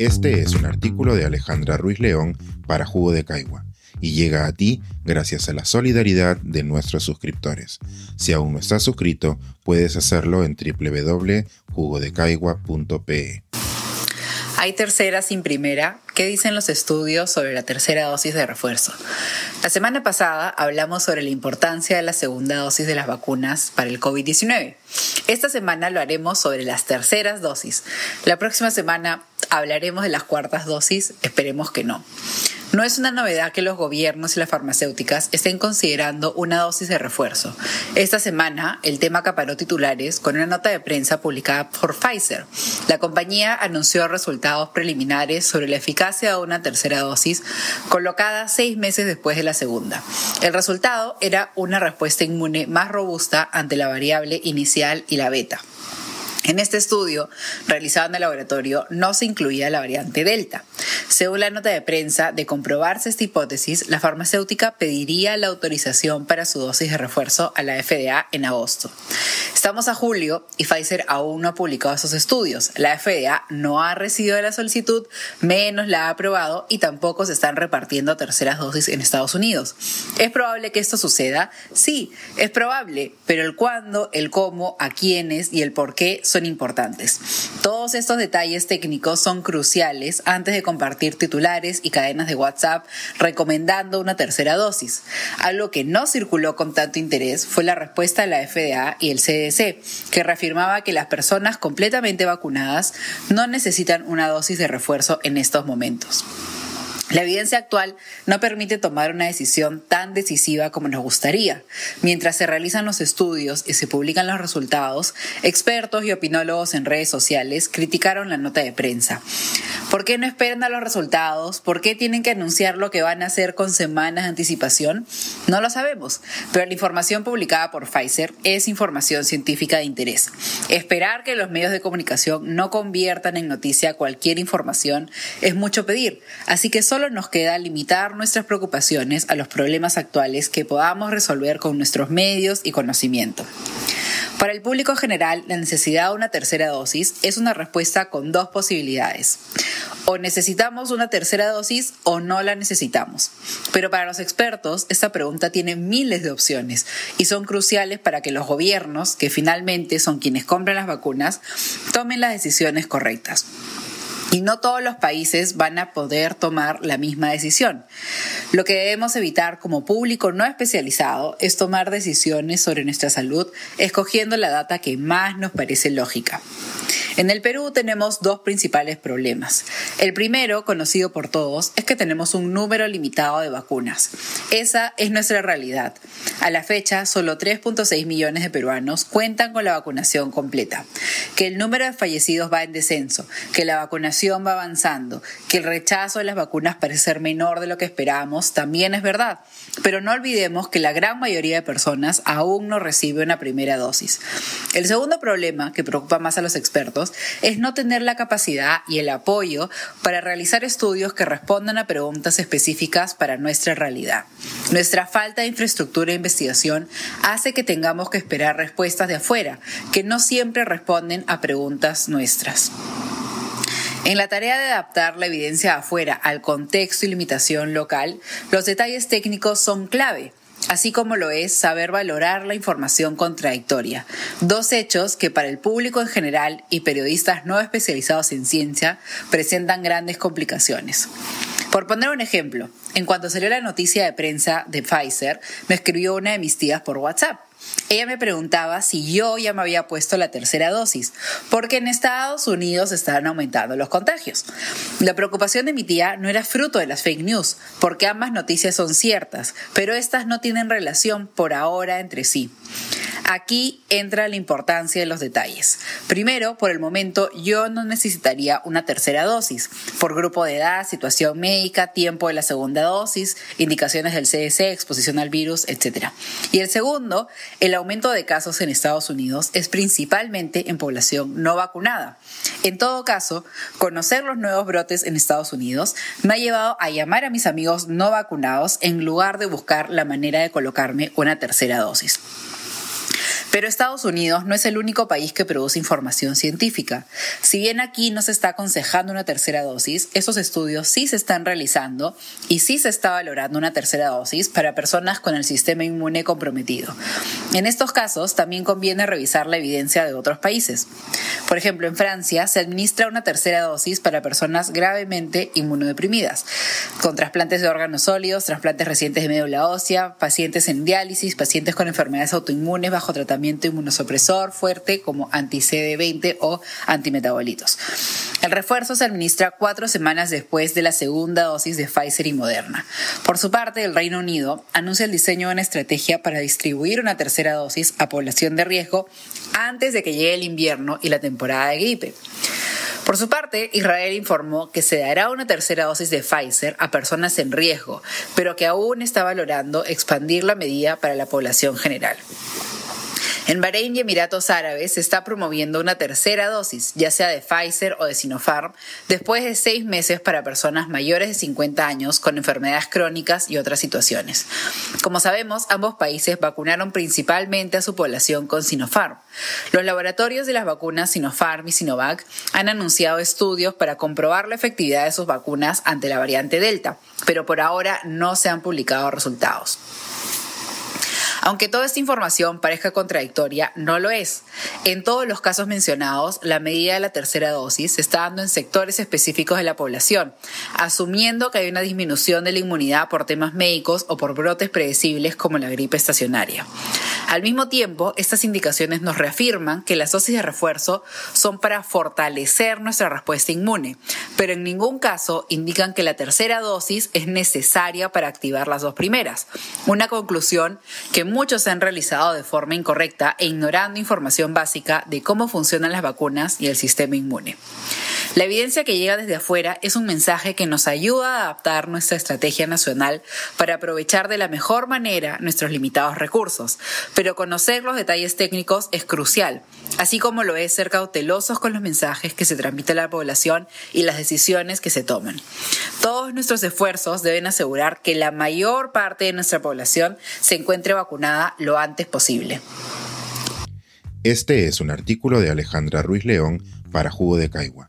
Este es un artículo de Alejandra Ruiz León para Jugo de Caigua y llega a ti gracias a la solidaridad de nuestros suscriptores. Si aún no estás suscrito, puedes hacerlo en www.jugodecaigua.pe. Hay tercera sin primera. ¿Qué dicen los estudios sobre la tercera dosis de refuerzo? La semana pasada hablamos sobre la importancia de la segunda dosis de las vacunas para el COVID-19. Esta semana lo haremos sobre las terceras dosis. La próxima semana hablaremos de las cuartas dosis. Esperemos que no. No es una novedad que los gobiernos y las farmacéuticas estén considerando una dosis de refuerzo. Esta semana, el tema acaparó titulares con una nota de prensa publicada por Pfizer. La compañía anunció resultados preliminares sobre la eficacia de una tercera dosis colocada seis meses después de la segunda. El resultado era una respuesta inmune más robusta ante la variable inicial y la beta. En este estudio, realizado en el laboratorio, no se incluía la variante Delta. Según la nota de prensa, de comprobarse esta hipótesis, la farmacéutica pediría la autorización para su dosis de refuerzo a la FDA en agosto. Estamos a julio y Pfizer aún no ha publicado esos estudios. La FDA no ha recibido la solicitud, menos la ha aprobado y tampoco se están repartiendo terceras dosis en Estados Unidos. ¿Es probable que esto suceda? Sí, es probable, pero el cuándo, el cómo, a quiénes y el por qué son importantes. Todos estos detalles técnicos son cruciales antes de compartir titulares y cadenas de WhatsApp recomendando una tercera dosis. Algo que no circuló con tanto interés fue la respuesta de la FDA y el CDC, que reafirmaba que las personas completamente vacunadas no necesitan una dosis de refuerzo en estos momentos. La evidencia actual no permite tomar una decisión tan decisiva como nos gustaría. Mientras se realizan los estudios y se publican los resultados, expertos y opinólogos en redes sociales criticaron la nota de prensa. ¿Por qué no esperan a los resultados? ¿Por qué tienen que anunciar lo que van a hacer con semanas de anticipación? No lo sabemos, pero la información publicada por Pfizer es información científica de interés. Esperar que los medios de comunicación no conviertan en noticia cualquier información es mucho pedir, así que solo nos queda limitar nuestras preocupaciones a los problemas actuales que podamos resolver con nuestros medios y conocimiento. Para el público general, la necesidad de una tercera dosis es una respuesta con dos posibilidades. O necesitamos una tercera dosis o no la necesitamos. Pero para los expertos, esta pregunta tiene miles de opciones y son cruciales para que los gobiernos, que finalmente son quienes compran las vacunas, tomen las decisiones correctas. Y no todos los países van a poder tomar la misma decisión. Lo que debemos evitar como público no especializado es tomar decisiones sobre nuestra salud escogiendo la data que más nos parece lógica. En el Perú tenemos dos principales problemas. El primero, conocido por todos, es que tenemos un número limitado de vacunas. Esa es nuestra realidad. A la fecha, solo 3.6 millones de peruanos cuentan con la vacunación completa. Que el número de fallecidos va en descenso, que la vacunación va avanzando, que el rechazo de las vacunas parece ser menor de lo que esperábamos, también es verdad. Pero no olvidemos que la gran mayoría de personas aún no recibe una primera dosis. El segundo problema, que preocupa más a los expertos, es no tener la capacidad y el apoyo para realizar estudios que respondan a preguntas específicas para nuestra realidad. Nuestra falta de infraestructura e investigación hace que tengamos que esperar respuestas de afuera, que no siempre responden a preguntas nuestras. En la tarea de adaptar la evidencia afuera al contexto y limitación local, los detalles técnicos son clave así como lo es saber valorar la información contradictoria, dos hechos que para el público en general y periodistas no especializados en ciencia presentan grandes complicaciones. Por poner un ejemplo, en cuanto salió la noticia de prensa de Pfizer, me escribió una de mis tías por WhatsApp. Ella me preguntaba si yo ya me había puesto la tercera dosis, porque en Estados Unidos estaban aumentando los contagios. La preocupación de mi tía no era fruto de las fake news, porque ambas noticias son ciertas, pero estas no tienen relación por ahora entre sí. Aquí entra la importancia de los detalles. Primero, por el momento yo no necesitaría una tercera dosis, por grupo de edad, situación médica, tiempo de la segunda dosis, indicaciones del CDC, exposición al virus, etc. Y el segundo, el aumento de casos en Estados Unidos es principalmente en población no vacunada. En todo caso, conocer los nuevos brotes en Estados Unidos me ha llevado a llamar a mis amigos no vacunados en lugar de buscar la manera de colocarme una tercera dosis. Pero Estados Unidos no es el único país que produce información científica. Si bien aquí no se está aconsejando una tercera dosis, esos estudios sí se están realizando y sí se está valorando una tercera dosis para personas con el sistema inmune comprometido. En estos casos también conviene revisar la evidencia de otros países. Por ejemplo, en Francia se administra una tercera dosis para personas gravemente inmunodeprimidas, con trasplantes de órganos sólidos, trasplantes recientes de médula ósea, pacientes en diálisis, pacientes con enfermedades autoinmunes bajo tratamiento inmunosupresor fuerte como anti-CD20 o antimetabolitos. El refuerzo se administra cuatro semanas después de la segunda dosis de Pfizer y Moderna. Por su parte, el Reino Unido anuncia el diseño de una estrategia para distribuir una tercera dosis a población de riesgo antes de que llegue el invierno y la temporada de gripe. Por su parte, Israel informó que se dará una tercera dosis de Pfizer a personas en riesgo, pero que aún está valorando expandir la medida para la población general. En Bahrein y Emiratos Árabes se está promoviendo una tercera dosis, ya sea de Pfizer o de Sinopharm, después de seis meses para personas mayores de 50 años con enfermedades crónicas y otras situaciones. Como sabemos, ambos países vacunaron principalmente a su población con Sinopharm. Los laboratorios de las vacunas Sinopharm y Sinovac han anunciado estudios para comprobar la efectividad de sus vacunas ante la variante Delta, pero por ahora no se han publicado resultados. Aunque toda esta información parezca contradictoria, no lo es. En todos los casos mencionados, la medida de la tercera dosis se está dando en sectores específicos de la población, asumiendo que hay una disminución de la inmunidad por temas médicos o por brotes predecibles como la gripe estacionaria. Al mismo tiempo, estas indicaciones nos reafirman que las dosis de refuerzo son para fortalecer nuestra respuesta inmune, pero en ningún caso indican que la tercera dosis es necesaria para activar las dos primeras. Una conclusión que muchos han realizado de forma incorrecta e ignorando información básica de cómo funcionan las vacunas y el sistema inmune. La evidencia que llega desde afuera es un mensaje que nos ayuda a adaptar nuestra estrategia nacional para aprovechar de la mejor manera nuestros limitados recursos, pero conocer los detalles técnicos es crucial, así como lo es ser cautelosos con los mensajes que se transmiten a la población y las decisiones que se toman. Todos nuestros esfuerzos deben asegurar que la mayor parte de nuestra población se encuentre vacunada lo antes posible. Este es un artículo de Alejandra Ruiz León para Jugo de Caigua